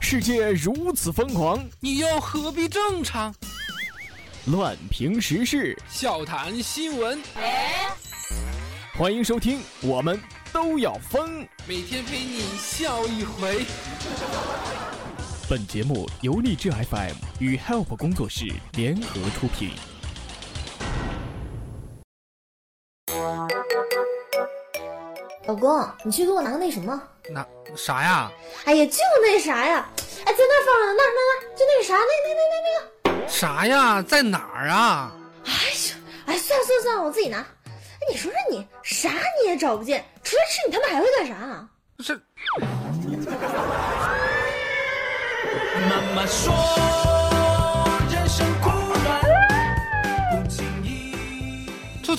世界如此疯狂，你又何必正常？乱评时事，笑谈新闻，欢迎收听，我们都要疯。每天陪你笑一回。本节目由荔枝 FM 与 Help 工作室联合出品。老公，你去给我拿个那什么？那啥呀？哎呀，就那啥呀！哎，在那放着，那那那，就那个啥，那那那那那个啥呀？在哪儿啊？哎呀，哎，算了算了算了，我自己拿。哎，你说说你啥你也找不见，除了吃你他妈还会干啥啊？是。妈妈说，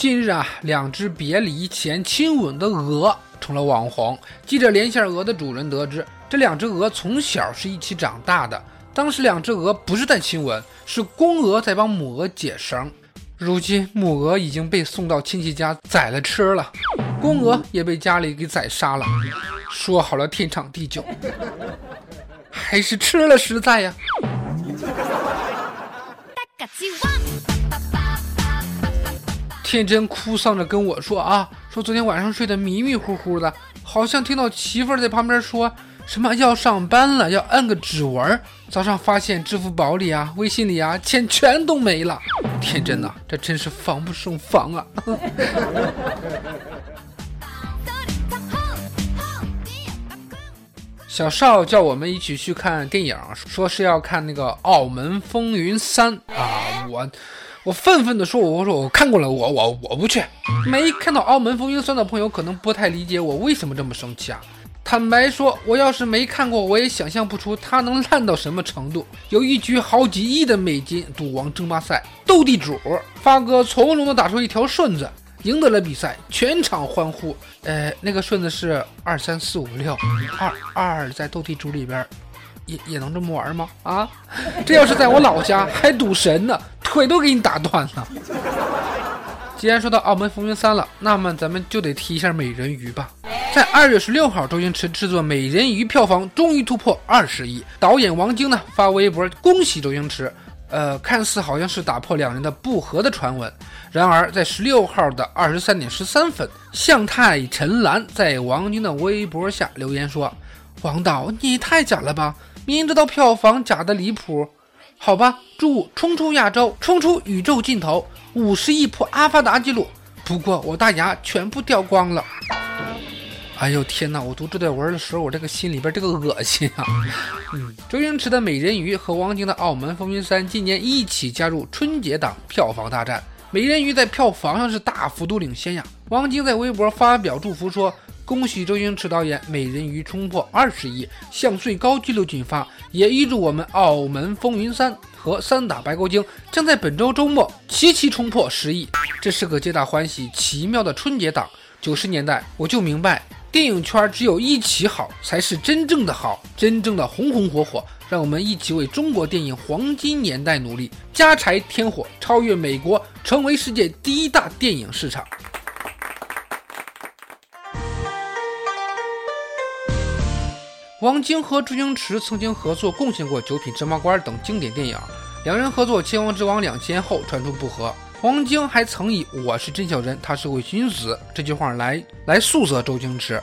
近日啊，两只别离前亲吻的鹅成了网红。记者连线鹅的主人得知，这两只鹅从小是一起长大的。当时两只鹅不是在亲吻，是公鹅在帮母鹅解绳。如今母鹅已经被送到亲戚家宰了吃了，公鹅也被家里给宰杀了。说好了天长地久，还是吃了实在呀。天真哭丧着跟我说啊，说昨天晚上睡得迷迷糊糊的，好像听到媳妇儿在旁边说什么要上班了，要按个指纹。早上发现支付宝里啊、微信里啊，钱全都没了。天真呐、这真是防不胜防啊！小邵叫我们一起去看电影，说是要看那个《澳门风云三》啊，我我愤愤地说，我说我看过了，我我我不去。没看到《澳门风云三》的朋友可能不太理解我为什么这么生气啊。坦白说，我要是没看过，我也想象不出它能烂到什么程度。有一局好几亿的美金赌王争霸赛，斗地主，发哥从容地打出一条顺子，赢得了比赛，全场欢呼。呃，那个顺子是二三四五六，二二在斗地主里边也也能这么玩吗？啊，这要是在我老家还赌神呢，腿都给你打断了。既然说到澳门风云三了，那么咱们就得提一下美人鱼吧。在二月十六号，周星驰制作《美人鱼》票房终于突破二十亿，导演王晶呢发微博恭喜周星驰。呃，看似好像是打破两人的不和的传闻，然而在十六号的二十三点十三分，向太陈岚在王晶的微博下留言说：“王导，你太假了吧！明知道票房假的离谱，好吧，祝冲出亚洲，冲出宇宙尽头，五十亿破阿凡达记录。不过我大牙全部掉光了。”哎呦天哪！我读这段文的时候，我这个心里边这个恶心啊！嗯，周星驰的《美人鱼》和王晶的《澳门风云三》今年一起加入春节档票房大战，《美人鱼》在票房上是大幅度领先呀。王晶在微博发表祝福说：“恭喜周星驰导演，《美人鱼》冲破二十亿，向最高纪录进发，也预祝我们《澳门风云三》和《三打白骨精》将在本周周末齐齐冲破十亿。这是个皆大欢喜、奇妙的春节档。九十年代我就明白。”电影圈只有一起好，才是真正的好，真正的红红火火。让我们一起为中国电影黄金年代努力，家柴添火，超越美国，成为世界第一大电影市场。王晶和周星驰曾经合作贡献过《九品芝麻官》等经典电影，两人合作《千王之王》两千后传出不和。王晶还曾以“我是真小人，他是伪君子”这句话来来诉责周星驰。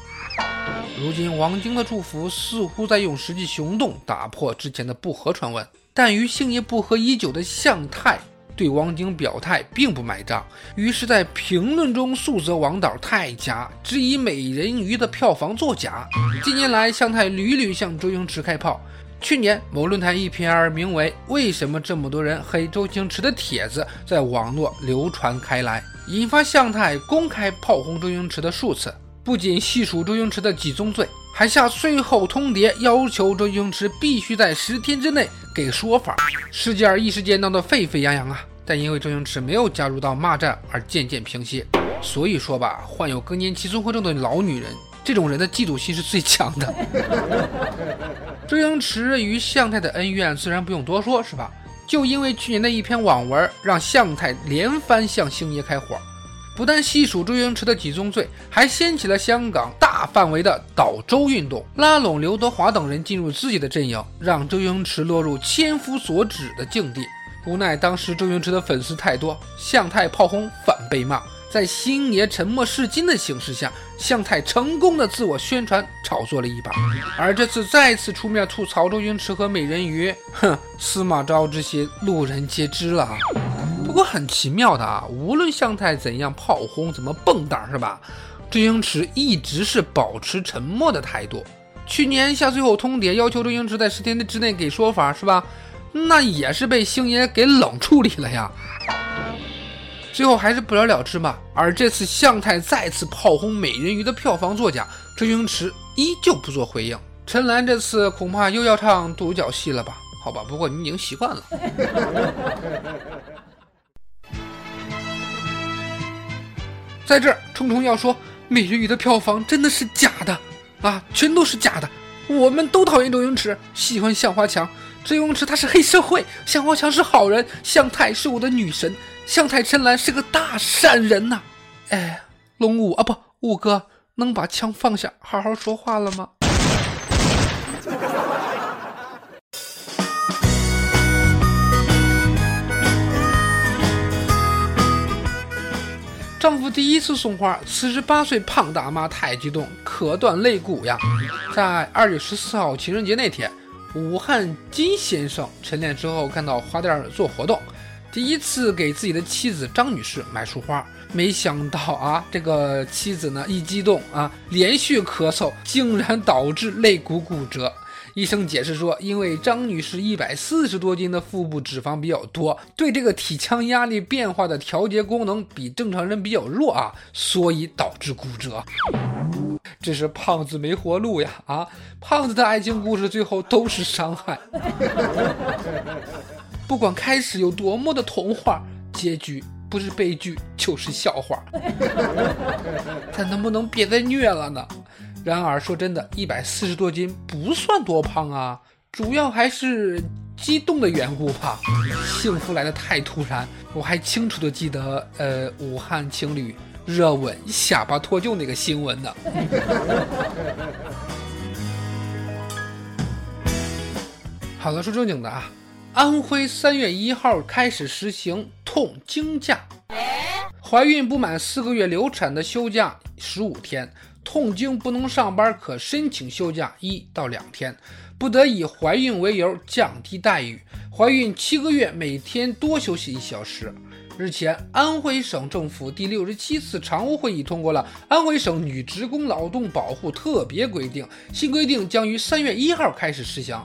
如今，王晶的祝福似乎在用实际行动打破之前的不和传闻。但与星爷不和已久的向太对王晶表态并不买账，于是，在评论中诉责王导太假，质疑《美人鱼》的票房作假。近年来，向太屡屡向周星驰开炮。去年某论坛一篇名为“为什么这么多人黑周星驰”的帖子在网络流传开来，引发向太公开炮轰周星驰的数次。不仅细数周星驰的几宗罪，还下最后通牒，要求周星驰必须在十天之内给说法。事件一时间闹得沸沸扬扬啊！但因为周星驰没有加入到骂战而渐渐平息。所以说吧，患有更年期综合症的老女人，这种人的嫉妒心是最强的。周星驰与向太的恩怨自然不用多说，是吧？就因为去年的一篇网文，让向太连番向星爷开火，不但细数周星驰的几宗罪，还掀起了香港大范围的倒周运动，拉拢刘德华等人进入自己的阵营，让周星驰落入千夫所指的境地。无奈当时周星驰的粉丝太多，向太炮轰反被骂。在星爷沉默是金的形势下，向太成功的自我宣传炒作了一把，而这次再次出面吐槽周星驰和美人鱼，哼，司马昭这些路人皆知了。过很奇妙的啊，无论向太怎样炮轰，怎么蹦跶是吧？周星驰一直是保持沉默的态度。去年下最后通牒，要求周星驰在十天之内给说法是吧？那也是被星爷给冷处理了呀。最后还是不了了之嘛。而这次向太再次炮轰美人鱼的票房作假，周星驰依旧不做回应。陈岚这次恐怕又要唱独角戏了吧？好吧，不过你已经习惯了。在这儿，冲冲要说美人鱼的票房真的是假的啊，全都是假的。我们都讨厌周星驰，喜欢向华强。周星驰他是黑社会，向华强是好人，向太是我的女神，向太陈岚是个大善人呐。哎，龙五啊，不，五哥，能把枪放下，好好说话了吗？丈夫第一次送花，四十八岁胖大妈太激动，咳断肋骨呀！在二月十四号情人节那天，武汉金先生晨练之后，看到花店做活动，第一次给自己的妻子张女士买束花，没想到啊，这个妻子呢一激动啊，连续咳嗽，竟然导致肋骨骨折。医生解释说，因为张女士一百四十多斤的腹部脂肪比较多，对这个体腔压力变化的调节功能比正常人比较弱啊，所以导致骨折。这是胖子没活路呀！啊，胖子的爱情故事最后都是伤害。不管开始有多么的童话，结局不是悲剧就是笑话。咱能不能别再虐了呢？然而说真的，一百四十多斤不算多胖啊，主要还是激动的缘故吧。幸福来得太突然，我还清楚的记得，呃，武汉情侣热吻下巴脱臼那个新闻呢。好了，说正经的啊，安徽三月一号开始实行痛经假，怀孕不满四个月流产的休假十五天。痛经不能上班，可申请休假一到两天，不得以怀孕为由降低待遇。怀孕七个月每天多休息一小时。日前，安徽省政府第六十七次常务会议通过了《安徽省女职工劳动保护特别规定》，新规定将于三月一号开始施行。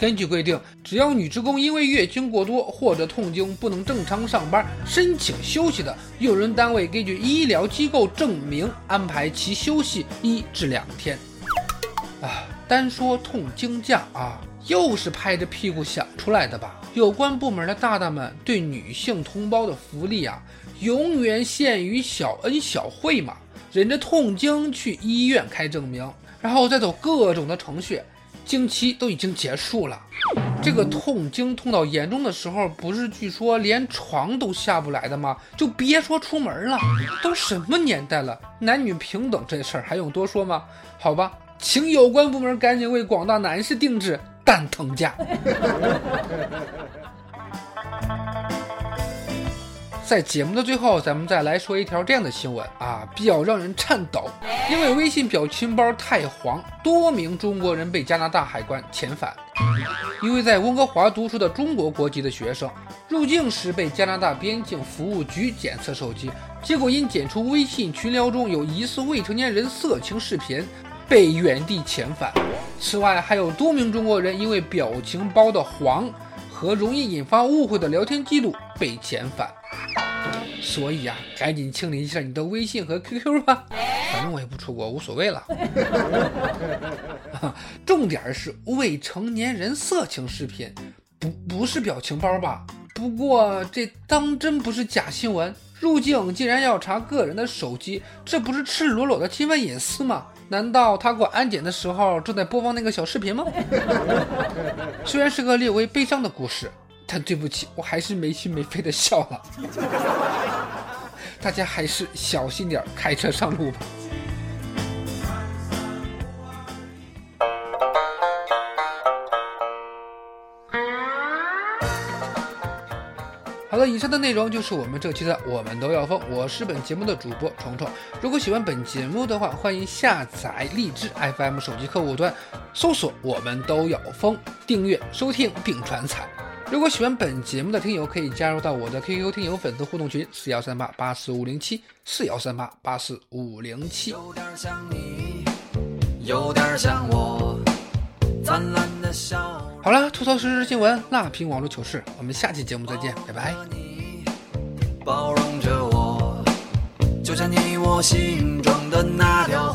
根据规定，只要女职工因为月经过多或者痛经不能正常上班，申请休息的，用人单位根据医疗机构证明安排其休息一至两天。啊，单说痛经假啊，又是拍着屁股想出来的吧？有关部门的大大们对女性同胞的福利啊，永远限于小恩小惠嘛，忍着痛经去医院开证明，然后再走各种的程序。经期都已经结束了，这个痛经痛到严重的时候，不是据说连床都下不来的吗？就别说出门了。都什么年代了，男女平等这事儿还用多说吗？好吧，请有关部门赶紧为广大男士定制蛋疼价。在节目的最后，咱们再来说一条这样的新闻啊，比较让人颤抖。因为微信表情包太黄，多名中国人被加拿大海关遣返。一位在温哥华读书的中国国籍的学生，入境时被加拿大边境服务局检测手机，结果因检出微信群聊中有疑似未成年人色情视频，被原地遣返。此外，还有多名中国人因为表情包的黄和容易引发误会的聊天记录被遣返。所以啊，赶紧清理一下你的微信和 QQ 吧，反正我也不出国，无所谓了。重点是未成年人色情视频，不不是表情包吧？不过这当真不是假新闻，入境竟然要查个人的手机，这不是赤裸裸的侵犯隐私吗？难道他过安检的时候正在播放那个小视频吗？虽然是个略微悲伤的故事，但对不起，我还是没心没肺的笑了。大家还是小心点开车上路吧。好了，以上的内容就是我们这期的《我们都要疯》，我是本节目的主播虫虫。如果喜欢本节目的话，欢迎下载荔枝 FM 手机客户端，搜索“我们都要疯”，订阅收听并转采。如果喜欢本节目的听友，可以加入到我的 QQ 听友粉丝互动群四幺三八八四五零七四幺三八八四五零七。有点像你，有点像我，灿烂的笑好了，吐槽时事新闻，辣评网络糗事，我们下期节目再见，拜拜。你，包容着我，就像你我心中的那条